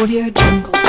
Audio Jungle.